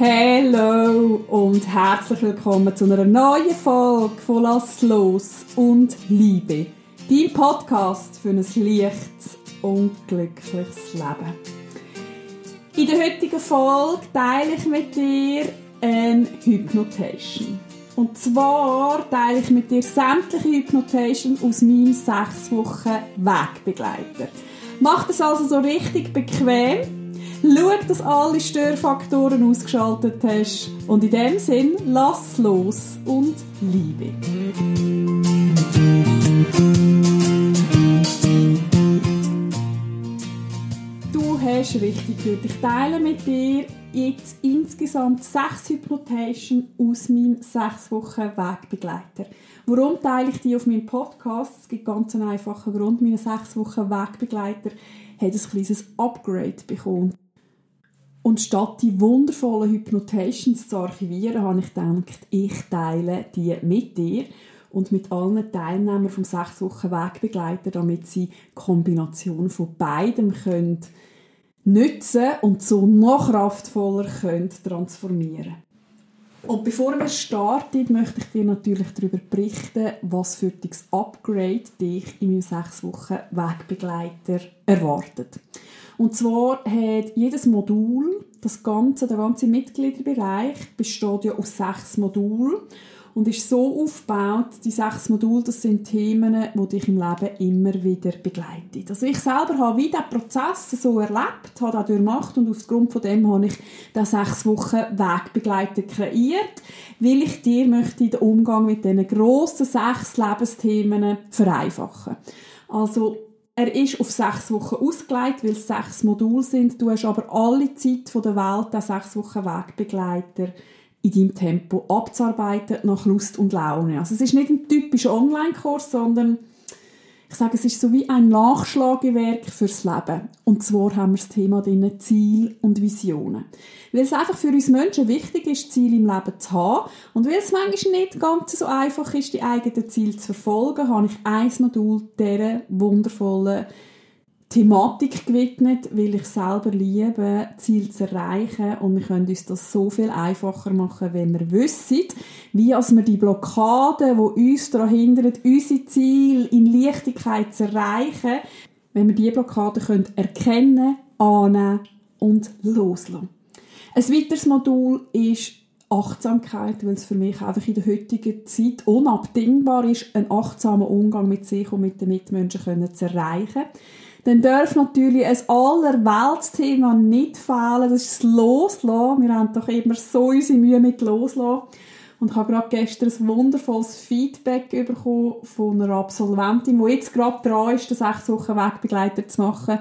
Hallo und herzlich willkommen zu einer neuen Folge von Lass los und Liebe. Dein Podcast für ein leichtes und glückliches Leben. In der heutigen Folge teile ich mit dir eine Hypnotation. Und zwar teile ich mit dir sämtliche Hypnotation aus meinem 6 Wochen Wegbegleiter. Mach das also so richtig bequem Schau, dass alle Störfaktoren ausgeschaltet hast. Und in dem Sinn, lass los und liebe. Du hast richtig gehört. Ich teile mit dir jetzt insgesamt sechs Hypnotation aus meinem sechs Wochen Wegbegleiter. Warum teile ich die auf meinem Podcast? Es gibt ganz einen einfachen Grund. Meine sechs Wochen Wegbegleiter hat ein kleines Upgrade bekommen. Und statt die wundervollen Hypnotations zu archivieren, habe ich gedacht, ich teile die mit dir und mit allen Teilnehmern vom 6 Wochen Wegbegleiter, damit sie Kombination von beidem können nutzen und so noch kraftvoller können transformieren und bevor wir starten, möchte ich dir natürlich darüber berichten, was für das Upgrade dich in meinem 6 Wochen Wegbegleiter erwartet. Und zwar hat jedes Modul, das ganze, der ganze Mitgliederbereich besteht ja aus sechs Modulen und ist so aufgebaut, die sechs Module, das sind Themen, die dich im Leben immer wieder begleiten. Also ich selber habe wie diesen Prozess so erlebt, habe das durchmacht und aufgrund von dem habe ich den sechs Wochen Wegbegleiter kreiert, weil ich dir möchte den Umgang mit diesen grossen sechs Lebensthemen vereinfachen. Also er ist auf sechs Wochen ausgelegt, weil es sechs Module sind. Du hast aber alle Zeit der Welt, den sechs Wochen Wegbegleiter in deinem Tempo abzuarbeiten, nach Lust und Laune. Also es ist nicht ein typischer Online-Kurs, sondern ich sage, es ist so wie ein Nachschlagewerk fürs Leben. Und zwar haben wir das Thema drin Ziel und Visionen. Weil es einfach für uns Menschen wichtig ist, Ziel im Leben zu haben. Und weil es manchmal nicht ganz so einfach ist, die eigenen Ziele zu verfolgen, habe ich ein Modul dieser wundervollen Thematik gewidmet, weil ich selber liebe, Ziel zu erreichen und wir können uns das so viel einfacher machen, wenn wir wissen, wie als wir die Blockaden, die uns daran hindern, unsere Ziele in Leichtigkeit zu erreichen, wenn wir diese Blockaden können erkennen, annehmen und loslassen. Ein weiteres Modul ist Achtsamkeit, weil es für mich einfach in der heutigen Zeit unabdingbar ist, einen achtsamen Umgang mit sich und mit den Mitmenschen zu erreichen dann darf natürlich ein allerweltsthema nicht fehlen. Das ist das Loslassen. Wir haben doch immer so unsere Mühe mit Loslassen. Und ich habe gerade gestern ein wundervolles Feedback bekommen von einer Absolventin, die jetzt gerade dran ist, den sechs Wochen Wegbegleiter zu machen,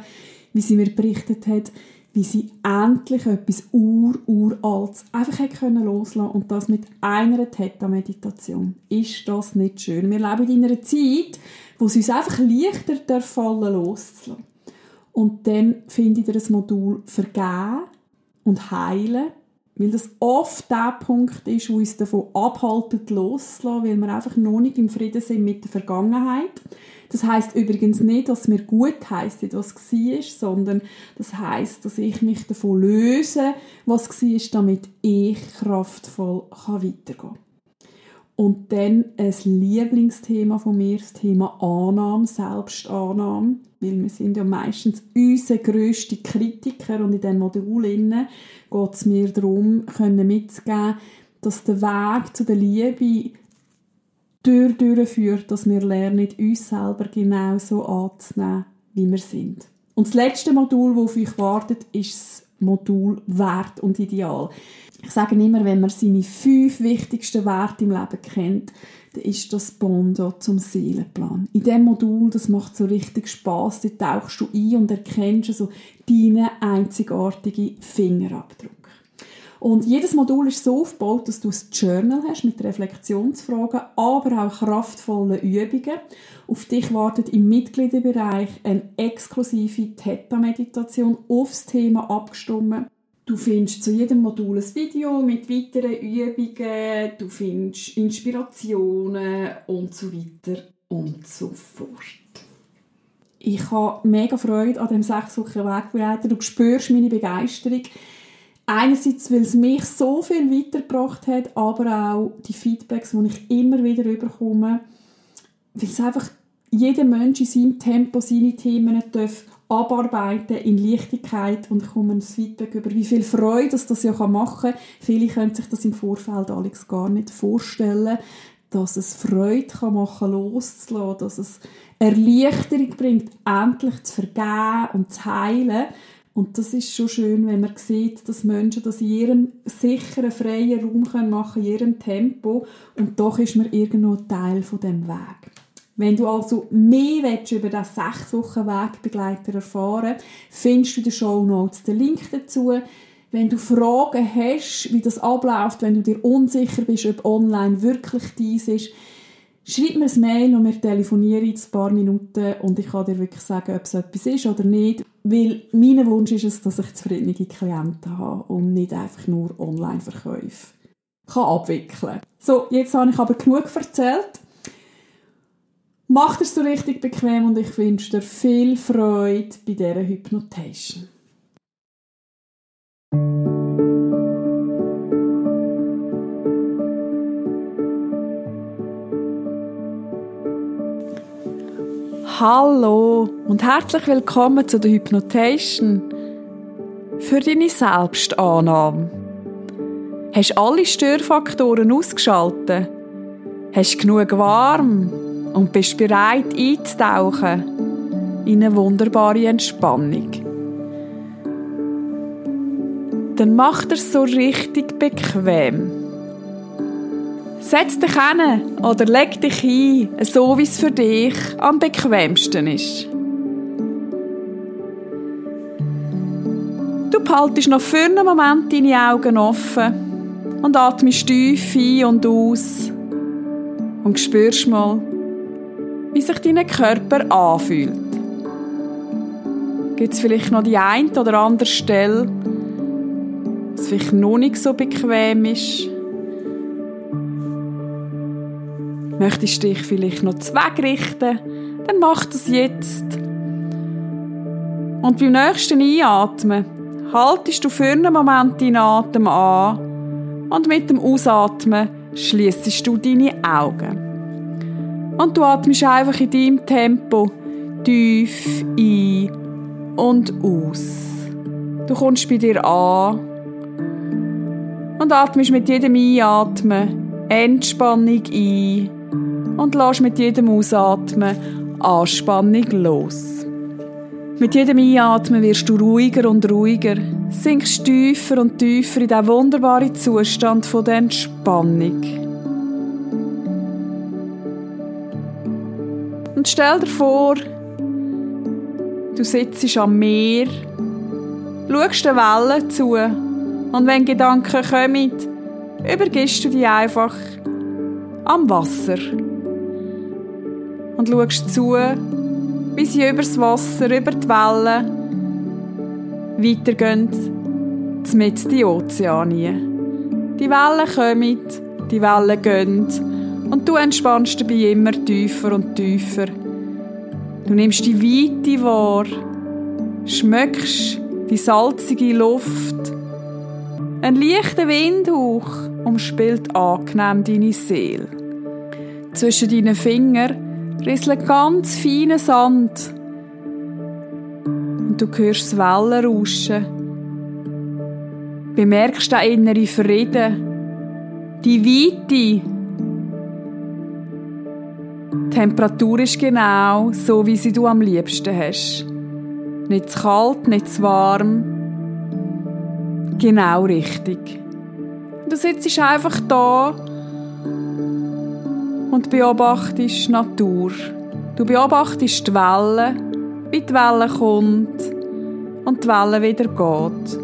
wie sie mir berichtet hat, wie sie endlich etwas ur-uraltes einfach hat können loslassen und das mit einer Theta-Meditation. Ist das nicht schön? Wir leben in einer Zeit, wo es uns einfach leichter fallen loszulassen. Und dann finde ich das Modul Vergeben und Heilen, weil das oft der Punkt ist, wo uns davon abhaltet, loszulassen, weil wir einfach noch nicht im Frieden sind mit der Vergangenheit. Das heißt übrigens nicht, dass mir gut heisst, was war, sondern das heißt, dass ich mich davon löse, was war, damit ich kraftvoll weitergehen kann. Und dann ein Lieblingsthema von mir, das Thema Annahme, Selbstannahme, weil wir sind ja meistens unsere grösste Kritiker und in diesem Modul geht es mir darum, können mitzugeben, dass der Weg zu der Liebe durch durchführt, dass wir lernen, uns selber genauso anzunehmen, wie wir sind. Und das letzte Modul, das auf euch wartet, ist das Modul Wert und Ideal. Ich sage immer, wenn man seine fünf wichtigsten Werte im Leben kennt, dann ist das Bondo zum Seelenplan. In diesem Modul, das macht so richtig Spaß. Da tauchst du ein und erkennst so deinen einzigartigen Fingerabdruck. Und jedes Modul ist so aufgebaut, dass du ein Journal hast mit Reflexionsfragen, aber auch kraftvollen Übungen. Auf dich wartet im Mitgliederbereich eine exklusive Theta-Meditation aufs Thema abgestimmt. Du findest zu jedem Modul ein Video mit weiteren Übungen, du findest Inspirationen und so weiter und so fort. Ich habe mega Freude an dem sechs Wochen Wegbegleiter. Du spürst meine Begeisterung. Einerseits, weil es mich so viel weitergebracht hat, aber auch die Feedbacks, die ich immer wieder bekomme, weil es einfach jeder Mensch in seinem Tempo seine Themen darf abarbeiten in Leichtigkeit und ich komme ein Feedback über, wie viel Freude das, das ja machen kann. Viele können sich das im Vorfeld Alex gar nicht vorstellen, dass es Freude kann machen loszulassen, dass es Erleichterung bringt, endlich zu vergeben und zu heilen. Und das ist schon schön, wenn man sieht, dass Menschen das in ihrem sicheren, freien Raum machen können, in ihrem Tempo. Und doch ist man irgendwo Teil von dem Weg. Wenn du also mehr willst, über diesen sechs Wochen Wegbegleiter erfahren findest du in den Show Notes den Link dazu. Wenn du Fragen hast, wie das abläuft, wenn du dir unsicher bist, ob online wirklich dies ist, schreib mir ein Mail und wir telefonieren in ein paar Minuten und ich kann dir wirklich sagen, ob es etwas ist oder nicht. Weil mein Wunsch ist es, dass ich zufriedene Klienten habe und nicht einfach nur Online-Verkäufe kann abwickeln. So, jetzt habe ich aber genug erzählt. Mach es so richtig bequem und ich wünsche dir viel Freude bei dieser Hypnotation. Hallo und herzlich willkommen zu der Hypnotation für deine Selbstannahme. Hast alle Störfaktoren ausgeschaltet? Hast du genug warm? Und bist bereit einzutauchen in eine wunderbare Entspannung. Dann mach es so richtig bequem. Setz dich hin oder leg dich hin, so wie es für dich am bequemsten ist. Du behaltest noch für einen Moment deine Augen offen und atmest tief ein und aus und spürst mal, wie sich dein Körper anfühlt. Gibt es vielleicht noch die eine oder andere Stelle, was vielleicht noch nicht so bequem ist? Möchtest du dich vielleicht noch zweckrichten? Dann mach das jetzt. Und beim nächsten Einatmen haltest du für einen Moment deinen Atem an und mit dem Ausatmen schließest du deine Augen. Und du atmest einfach in deinem Tempo tief ein und aus. Du kommst bei dir an und atmest mit jedem Einatmen Entspannung ein und lässt mit jedem Ausatmen Anspannung los. Mit jedem Einatmen wirst du ruhiger und ruhiger, sinkst tiefer und tiefer in diesen wunderbaren Zustand der Entspannung. Und stell dir vor, du sitzt am Meer, schaust den Wellen zu. Und wenn Gedanken kommen, übergibst du dich einfach am Wasser. Und schaust zu, wie sie übers Wasser, über die Wellen weitergehen, mit die Ozeanie. Die Wellen kommen, die Wellen gehen und du entspannst dabei immer tiefer und tiefer. Du nimmst die Weite wahr, schmeckst die salzige Luft. Ein leichter Windhauch umspielt angenehm deine Seele. Zwischen deinen Fingern rieselt ganz feiner Sand. Und du hörst das Wellenrauschen. Bemerkst den inneren Frieden. Die Weite, die Temperatur ist genau so, wie sie du am liebsten hast. Nicht zu kalt, nicht zu warm. Genau richtig. Du sitzt einfach da und beobachtest die Natur. Du beobachtest die Welle, wie die Welle kommt und die Welle wieder geht.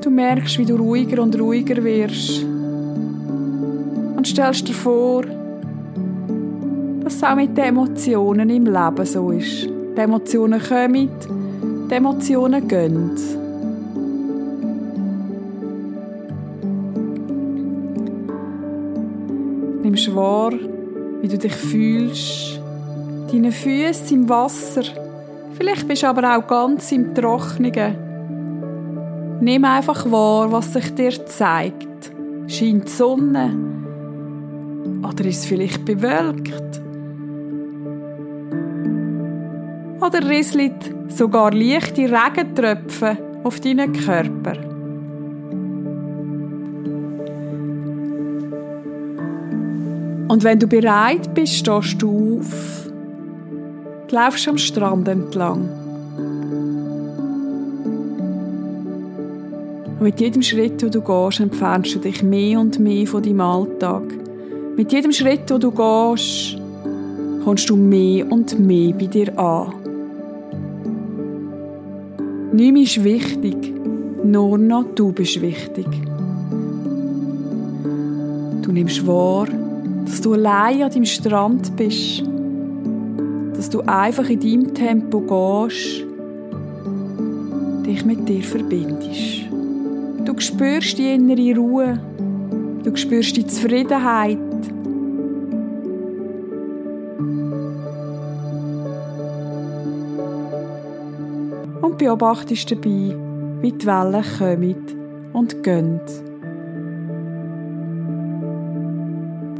Du merkst, wie du ruhiger und ruhiger wirst. Und stellst dir vor, dass es auch mit den Emotionen im Leben so ist. Die Emotionen kommen, die Emotionen gehen. Nimmst wahr, wie du dich fühlst, deine Füße im Wasser, vielleicht bist du aber auch ganz im Trocknigen. Nimm einfach wahr, was sich dir zeigt. Scheint die Sonne? Oder ist es vielleicht bewölkt? Oder rieselt sogar leichte Regentröpfe auf deinen Körper? Und wenn du bereit bist, stehst du auf, laufst am Strand entlang. Und mit jedem Schritt, den du gehst, entfernst du dich mehr und mehr von deinem Alltag. Mit jedem Schritt, den du gehst, kommst du mehr und mehr bei dir an. Nichts ist wichtig, nur noch du bist wichtig. Du nimmst wahr, dass du allein an deinem Strand bist, dass du einfach in deinem Tempo gehst, dich mit dir verbindest. Du spürst die innere Ruhe, du spürst die Zufriedenheit. Und beobachtest dabei, wie die Wellen kommen und gehen.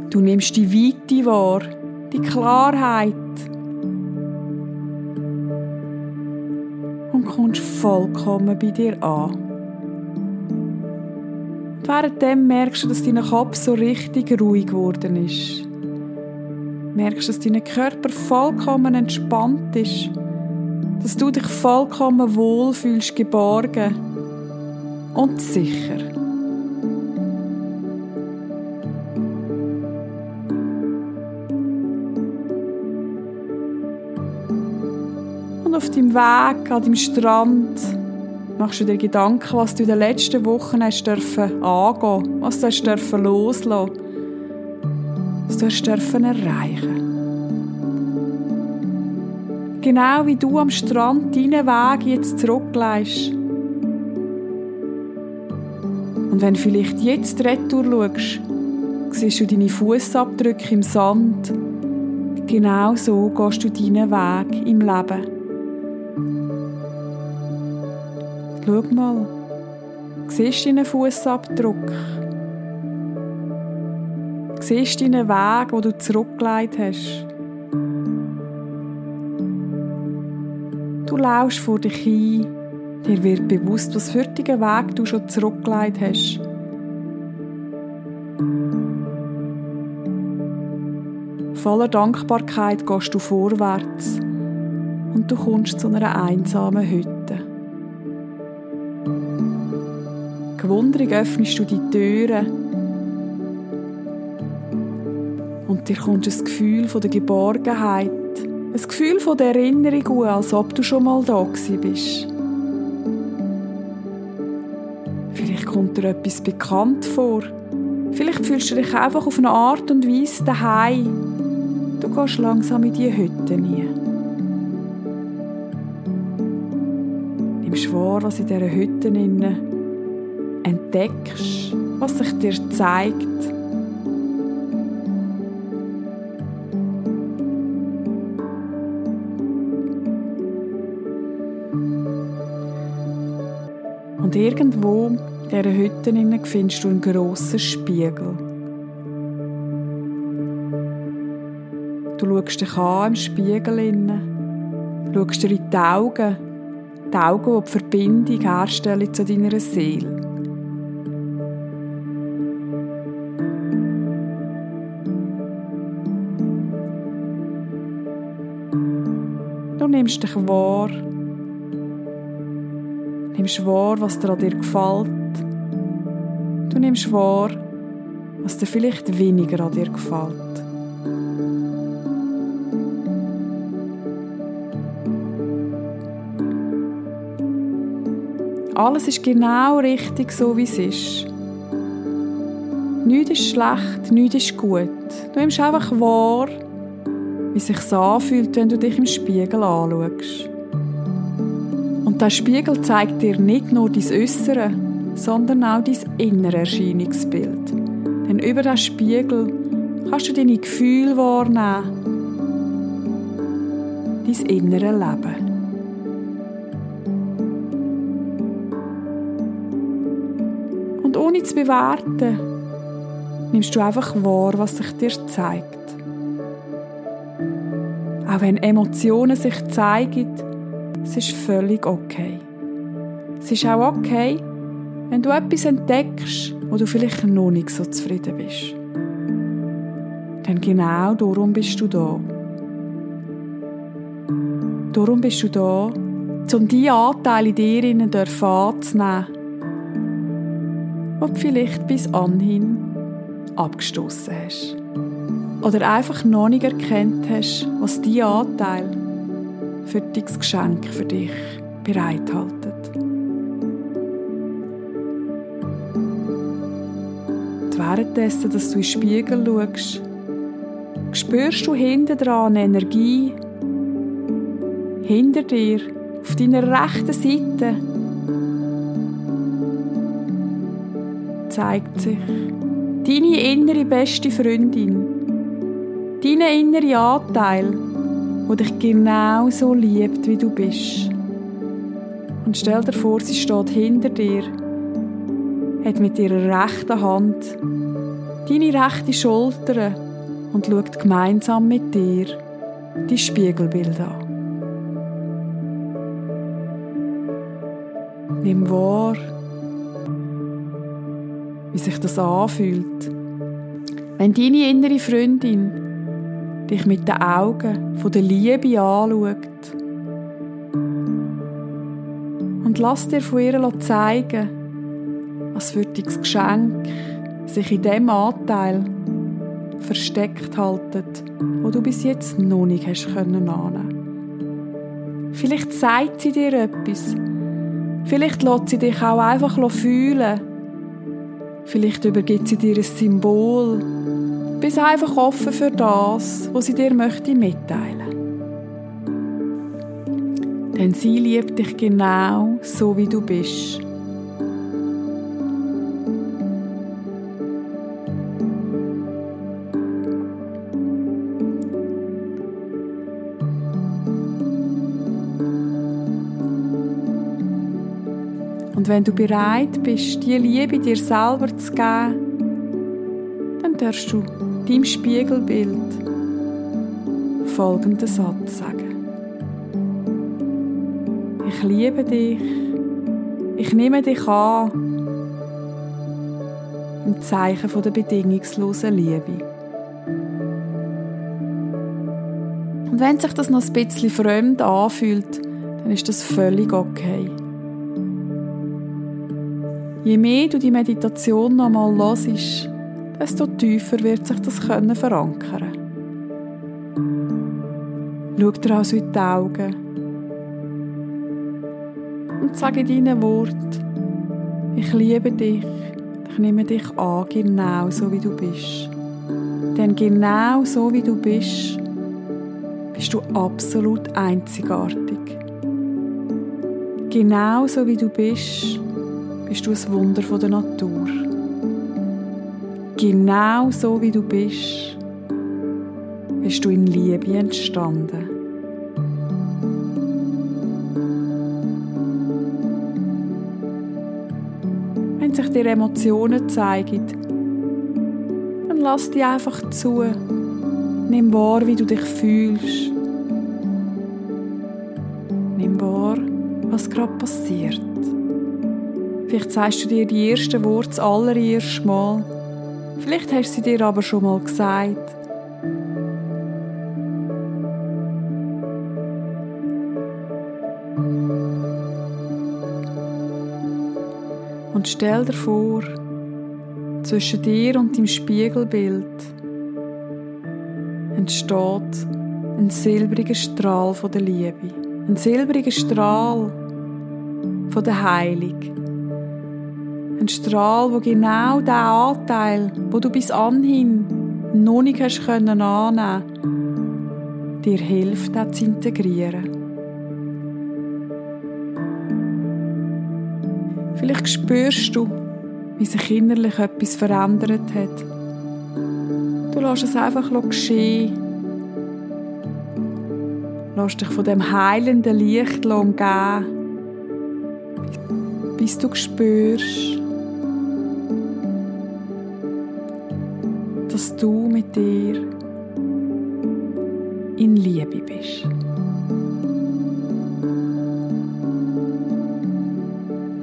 Du nimmst die Weite wahr, die Klarheit und kommst vollkommen bei dir an. Währenddem merkst du, dass dein Kopf so richtig ruhig geworden ist. Merkst, dass dein Körper vollkommen entspannt ist, dass du dich vollkommen wohl fühlst, geborgen und sicher. Und auf deinem Weg an deinem Strand machst du dir Gedanken, was du in den letzten Wochen hast dürfen angehen, was du hast dürfen loslassen, was du hast dürfen erreichen. Genau wie du am Strand deinen Weg jetzt zurückleist. Und wenn vielleicht jetzt retour schaust, siehst du deine Fußabdrücke im Sand. Genau so gehst du deinen Weg im Leben. Schau mal, siehst du deinen Fußabdruck? Siehst du deinen Weg, den du zurückgelegt hast? Du laufst vor dich hin, dir wird bewusst, was für einen Weg du schon zurückgelegt hast. Voller Dankbarkeit gehst du vorwärts und du kommst zu einer einsamen Hütte. Gewundrig öffnest du die Türen und dir kommt ein Gefühl von der Geborgenheit, ein Gefühl von der Erinnerung, als ob du schon mal da bist. Vielleicht kommt dir etwas bekannt vor. Vielleicht fühlst du dich einfach auf eine Art und Weise daheim. Du gehst langsam in die Hütte nie. Nimmst wahr, was in dieser Hütte innen entdeckst, was sich dir zeigt. Und irgendwo in dieser Hütte findest du einen grossen Spiegel. Du schaust dich an im Spiegel, schaust dir in die Augen, die Augen, die die Verbindung herstellen zu deiner Seele. Nimmst dich wahr. Nimmst wahr, was dir an dir gefällt. Du nimmst wahr, was dir vielleicht weniger an dir gefällt. Alles ist genau richtig, so wie es ist. Nichts ist schlecht, nichts ist gut. Du nimmst einfach wahr, wie sich anfühlt, wenn du dich im Spiegel anschaust. Und der Spiegel zeigt dir nicht nur dein Äußere, sondern auch dein innere Erscheinungsbild. Denn über den Spiegel kannst du deine Gefühle wahrnehmen, dein innere Leben. Und ohne zu bewerten, nimmst du einfach wahr, was sich dir zeigt. Auch wenn Emotionen sich zeigen, es ist völlig okay. Es ist auch okay, wenn du etwas entdeckst, wo du vielleicht noch nicht so zufrieden bist. Denn genau darum bist du da. Darum bist du da, um die Anteile in dir anzunehmen, die du vielleicht bis anhin abgestoßen hast. Oder einfach noch nicht erkannt hast, was diese Anteil für dein Geschenk für dich bereithalten. Und währenddessen, dass du in den Spiegel schaust, spürst du hinter dran Energie, hinter dir, auf deiner rechten Seite, zeigt sich. Deine innere beste Freundin, dein innere Anteil, der dich genau so liebt, wie du bist. Und stell dir vor, sie steht hinter dir, hat mit ihrer rechten Hand deine rechte Schulter und schaut gemeinsam mit dir die Spiegelbild an. Nimm wahr, wie sich das anfühlt, wenn deine innere Freundin dich mit den Augen von der Liebe anschaut. Und lass dir von ihr zeigen, was für dein Geschenk sich in dem Anteil versteckt haltet, wo du bis jetzt noch nicht hast können ahnen. Vielleicht sagt sie dir etwas. Vielleicht lässt sie dich auch einfach fühlen. Vielleicht übergibt sie dir ein Symbol. Bist einfach offen für das, was sie dir möchte mitteilen. Denn sie liebt dich genau so, wie du bist. Und wenn du bereit bist, die Liebe dir selber zu geben, dann darfst du deinem Spiegelbild folgenden Satz sagen. Ich liebe dich, ich nehme dich an, im Zeichen der bedingungslosen Liebe. Und wenn sich das noch ein bisschen fremd anfühlt, dann ist das völlig okay. Je mehr du die Meditation noch einmal hörst, desto tiefer wird sich das können verankern. Schau dir also in die Augen und sage deinen Wort, ich liebe dich, ich nehme dich an, genau so wie du bist. Denn genau so wie du bist, bist du absolut einzigartig. Genau so wie du bist, bist du ein Wunder der Natur. Genau so wie du bist, bist du in Liebe entstanden. Wenn sich dir Emotionen zeigen, dann lass die einfach zu. Nimm wahr, wie du dich fühlst. Nimm wahr, was gerade passiert. Vielleicht sagst du dir die ersten Worte das allererste Mal. Vielleicht hast du sie dir aber schon mal gesagt. Und stell dir vor, zwischen dir und dem Spiegelbild entsteht ein silbriger Strahl von der Liebe. Ein silbriger Strahl von der Heilung. Ein Strahl, wo genau der Anteil, wo du bis anhin noch nicht hast können annehmen, dir hilft, das zu integrieren. Vielleicht spürst du, wie sich innerlich etwas verändert hat. Du lässt es einfach geschehen. Lass dich von dem heilenden Licht umgeben, bis du spürst, dass du mit dir in Liebe bist.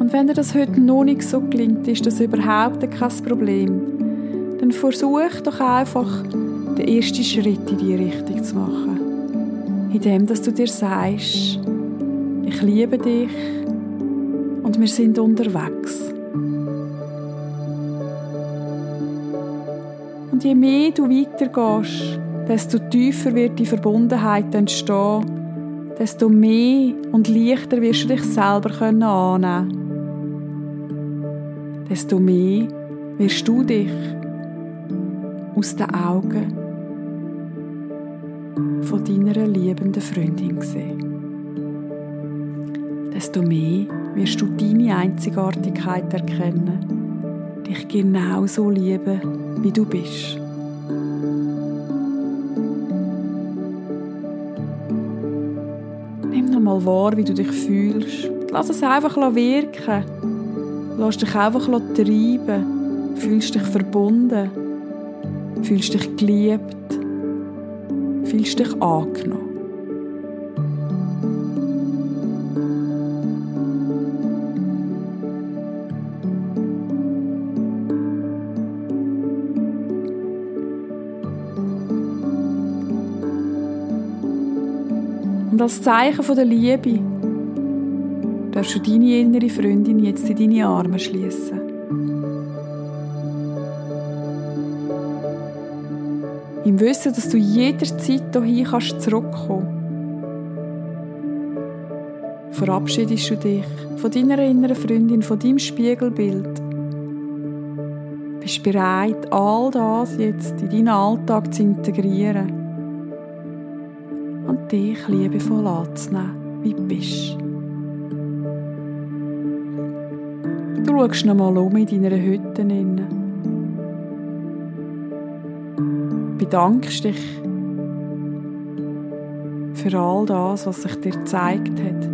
Und wenn dir das heute noch nicht so gelingt, ist das überhaupt kein Problem. Dann versuch doch einfach, den ersten Schritt in die Richtung zu machen. Indem, dass du dir sagst, ich liebe dich und wir sind unterwegs. Und je mehr du weitergehst, desto tiefer wird die Verbundenheit entstehen, desto mehr und leichter wirst du dich selber annehmen. Können desto mehr wirst du dich aus den Augen von deiner liebenden Freundin sehen. Desto mehr wirst du deine Einzigartigkeit erkennen, dich genauso lieben, wie du bist. Nimm nochmal wahr, wie du dich fühlst. Lass es einfach wirken. Lass dich einfach treiben. Fühlst dich verbunden. Fühlst dich geliebt. Fühlst dich angenommen. Und als Zeichen der Liebe darfst du deine innere Freundin jetzt in deine Arme schließen. Im Wissen, dass du jederzeit hierhin kannst zurückkommen. Verabschiedest du dich von deiner inneren Freundin, von deinem Spiegelbild. Bist bereit, all das jetzt in deinen Alltag zu integrieren liebevoll anzunehmen, wie du bist. Du schaust noch mal um in deiner Hütte. Bedankst dich für all das, was sich dir gezeigt hat.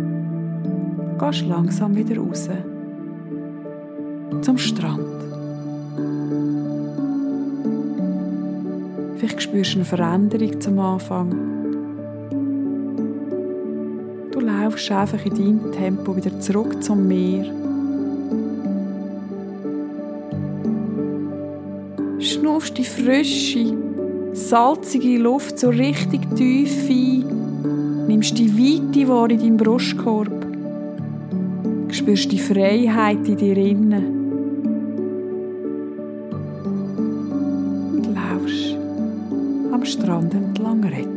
Gehst langsam wieder raus. Zum Strand. Vielleicht spürst du eine Veränderung zum Anfang. Laufst einfach in deinem Tempo wieder zurück zum Meer. schnaufst die frische, salzige Luft so richtig tief ein, nimmst die Weite wahr in deinem Brustkorb, spürst die Freiheit in dir innen und laufst am Strand entlang retour.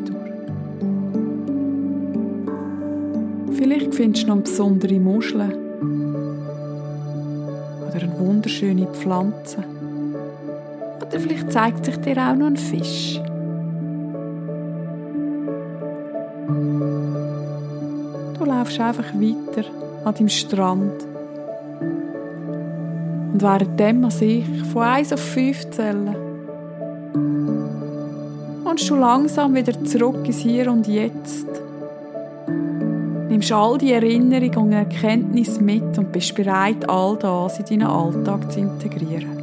Vielleicht findest du noch besondere Muscheln oder eine wunderschöne Pflanze. Oder vielleicht zeigt sich dir auch noch ein Fisch. Du laufst einfach weiter an deinem Strand. Und währenddem man sich von 1 auf 5 zählen, kommst du langsam wieder zurück ins Hier und Jetzt. Nimmst all die Erinnerungen und Erkenntnisse mit und bist bereit, all das in deinen Alltag zu integrieren.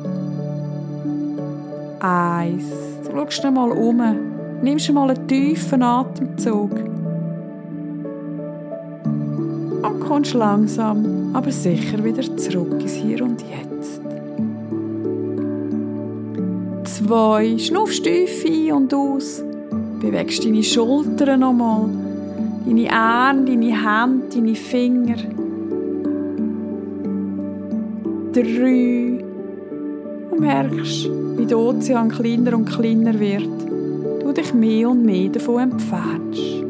Eins. Du schaust mal um. Nimmst mal einen tiefen Atemzug. Und kommst langsam, aber sicher wieder zurück ins Hier und Jetzt. Zwei. Schnuffst tief ein und aus. Bewegst deine Schultern noch mal. Deine Arme, deine Hände, deine Finger. Drei. Und merkst, wie der Ozean kleiner und kleiner wird, du dich mehr und mehr davon entfernst.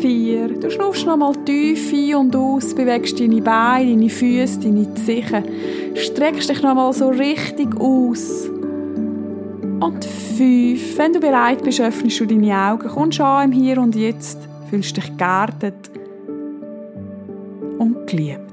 Vier. Du schnaufst nochmal tief ein und aus, bewegst deine Beine, deine Füße, deine Zehen, streckst dich nochmal so richtig aus. Und fünf. Wenn du bereit bist, öffnest du deine Augen, kommst an im Hier und Jetzt, fühlst dich geerdet und geliebt.